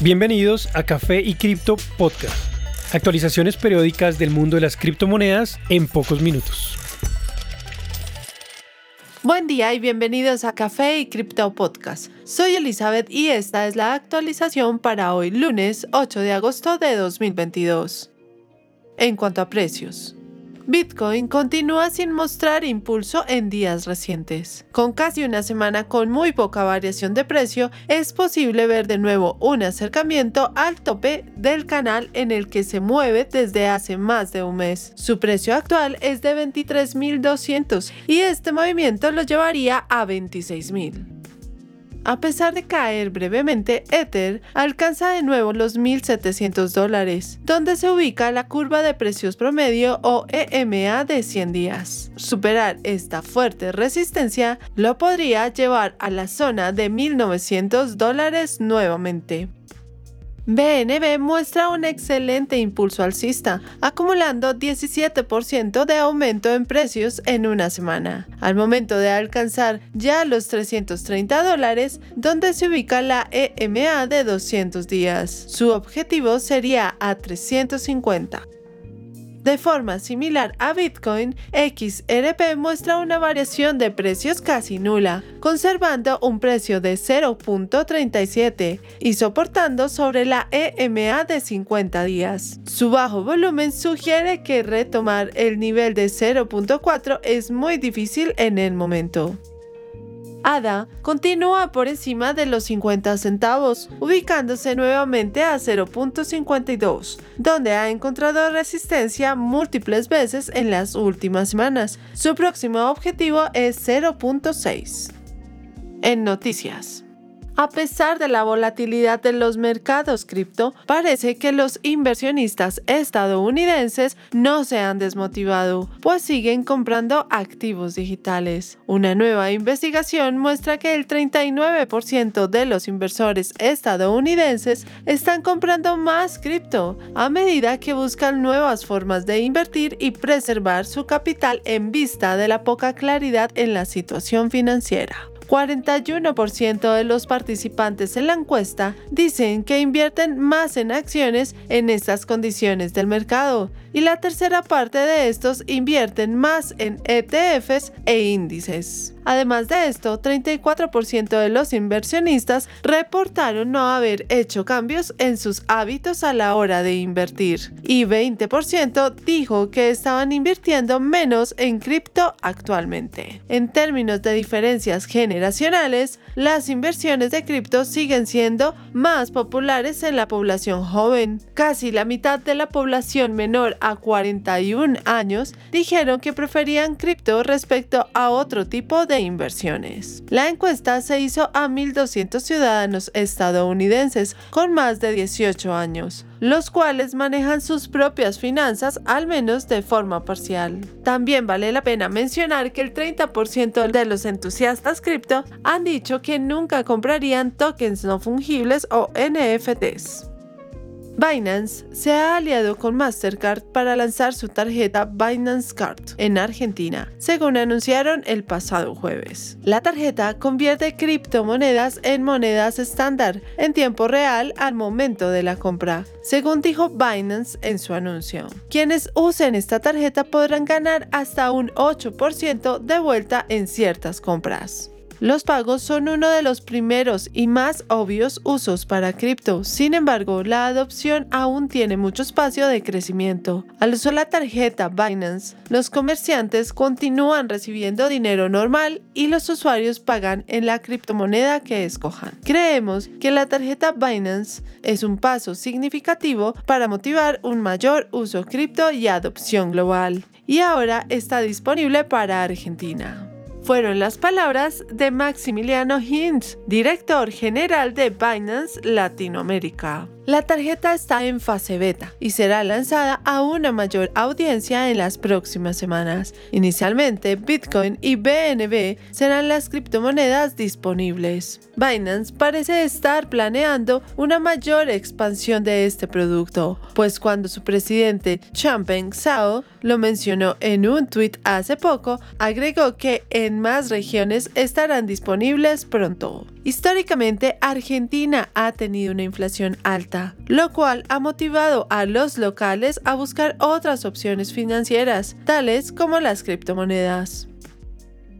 Bienvenidos a Café y Cripto Podcast. Actualizaciones periódicas del mundo de las criptomonedas en pocos minutos. Buen día y bienvenidos a Café y Cripto Podcast. Soy Elizabeth y esta es la actualización para hoy lunes 8 de agosto de 2022. En cuanto a precios, Bitcoin continúa sin mostrar impulso en días recientes. Con casi una semana con muy poca variación de precio, es posible ver de nuevo un acercamiento al tope del canal en el que se mueve desde hace más de un mes. Su precio actual es de 23.200 y este movimiento lo llevaría a 26.000. A pesar de caer brevemente, Ether alcanza de nuevo los 1.700 dólares, donde se ubica la curva de precios promedio o EMA de 100 días. Superar esta fuerte resistencia lo podría llevar a la zona de 1.900 dólares nuevamente. BNB muestra un excelente impulso alcista, acumulando 17% de aumento en precios en una semana, al momento de alcanzar ya los 330 dólares, donde se ubica la EMA de 200 días. Su objetivo sería a 350. De forma similar a Bitcoin, XRP muestra una variación de precios casi nula, conservando un precio de 0.37 y soportando sobre la EMA de 50 días. Su bajo volumen sugiere que retomar el nivel de 0.4 es muy difícil en el momento. ADA continúa por encima de los 50 centavos, ubicándose nuevamente a 0.52, donde ha encontrado resistencia múltiples veces en las últimas semanas. Su próximo objetivo es 0.6. En noticias. A pesar de la volatilidad de los mercados cripto, parece que los inversionistas estadounidenses no se han desmotivado, pues siguen comprando activos digitales. Una nueva investigación muestra que el 39% de los inversores estadounidenses están comprando más cripto a medida que buscan nuevas formas de invertir y preservar su capital en vista de la poca claridad en la situación financiera. 41% de los participantes en la encuesta dicen que invierten más en acciones en estas condiciones del mercado y la tercera parte de estos invierten más en ETFs e índices. Además de esto, 34% de los inversionistas reportaron no haber hecho cambios en sus hábitos a la hora de invertir y 20% dijo que estaban invirtiendo menos en cripto actualmente. En términos de diferencias generacionales, las inversiones de cripto siguen siendo más populares en la población joven. Casi la mitad de la población menor a 41 años dijeron que preferían cripto respecto a otro tipo de inversiones. La encuesta se hizo a 1.200 ciudadanos estadounidenses con más de 18 años, los cuales manejan sus propias finanzas al menos de forma parcial. También vale la pena mencionar que el 30% de los entusiastas cripto han dicho que nunca comprarían tokens no fungibles o NFTs. Binance se ha aliado con Mastercard para lanzar su tarjeta Binance Card en Argentina, según anunciaron el pasado jueves. La tarjeta convierte criptomonedas en monedas estándar en tiempo real al momento de la compra, según dijo Binance en su anuncio. Quienes usen esta tarjeta podrán ganar hasta un 8% de vuelta en ciertas compras. Los pagos son uno de los primeros y más obvios usos para cripto. Sin embargo, la adopción aún tiene mucho espacio de crecimiento. Al usar la tarjeta Binance, los comerciantes continúan recibiendo dinero normal y los usuarios pagan en la criptomoneda que escojan. Creemos que la tarjeta Binance es un paso significativo para motivar un mayor uso cripto y adopción global. Y ahora está disponible para Argentina fueron las palabras de Maximiliano Hinz, director general de Binance Latinoamérica. La tarjeta está en fase beta y será lanzada a una mayor audiencia en las próximas semanas. Inicialmente, Bitcoin y BNB serán las criptomonedas disponibles. Binance parece estar planeando una mayor expansión de este producto, pues cuando su presidente Changpeng Zhao lo mencionó en un tweet hace poco, agregó que en más regiones estarán disponibles pronto. Históricamente, Argentina ha tenido una inflación alta, lo cual ha motivado a los locales a buscar otras opciones financieras, tales como las criptomonedas.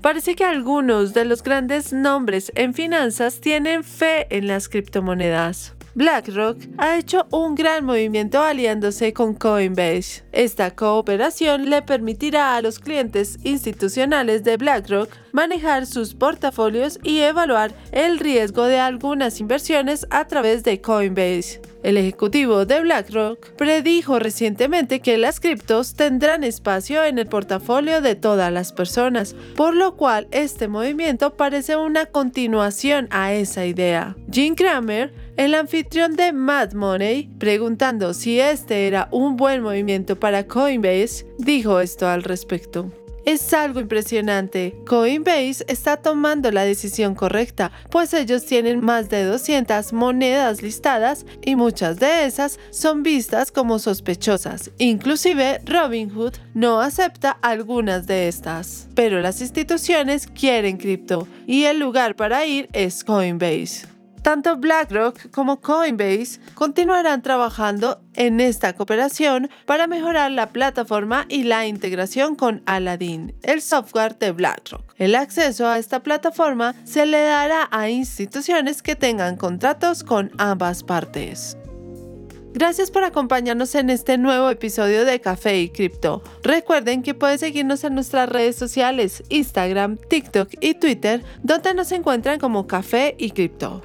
Parece que algunos de los grandes nombres en finanzas tienen fe en las criptomonedas. BlackRock ha hecho un gran movimiento aliándose con Coinbase. Esta cooperación le permitirá a los clientes institucionales de BlackRock manejar sus portafolios y evaluar el riesgo de algunas inversiones a través de Coinbase. El ejecutivo de BlackRock predijo recientemente que las criptos tendrán espacio en el portafolio de todas las personas, por lo cual este movimiento parece una continuación a esa idea. Jim Cramer el anfitrión de Mad Money, preguntando si este era un buen movimiento para Coinbase, dijo esto al respecto. Es algo impresionante. Coinbase está tomando la decisión correcta, pues ellos tienen más de 200 monedas listadas y muchas de esas son vistas como sospechosas. Inclusive Robinhood no acepta algunas de estas. Pero las instituciones quieren cripto y el lugar para ir es Coinbase. Tanto BlackRock como Coinbase continuarán trabajando en esta cooperación para mejorar la plataforma y la integración con Aladdin, el software de BlackRock. El acceso a esta plataforma se le dará a instituciones que tengan contratos con ambas partes. Gracias por acompañarnos en este nuevo episodio de Café y Cripto. Recuerden que pueden seguirnos en nuestras redes sociales, Instagram, TikTok y Twitter, donde nos encuentran como Café y Cripto.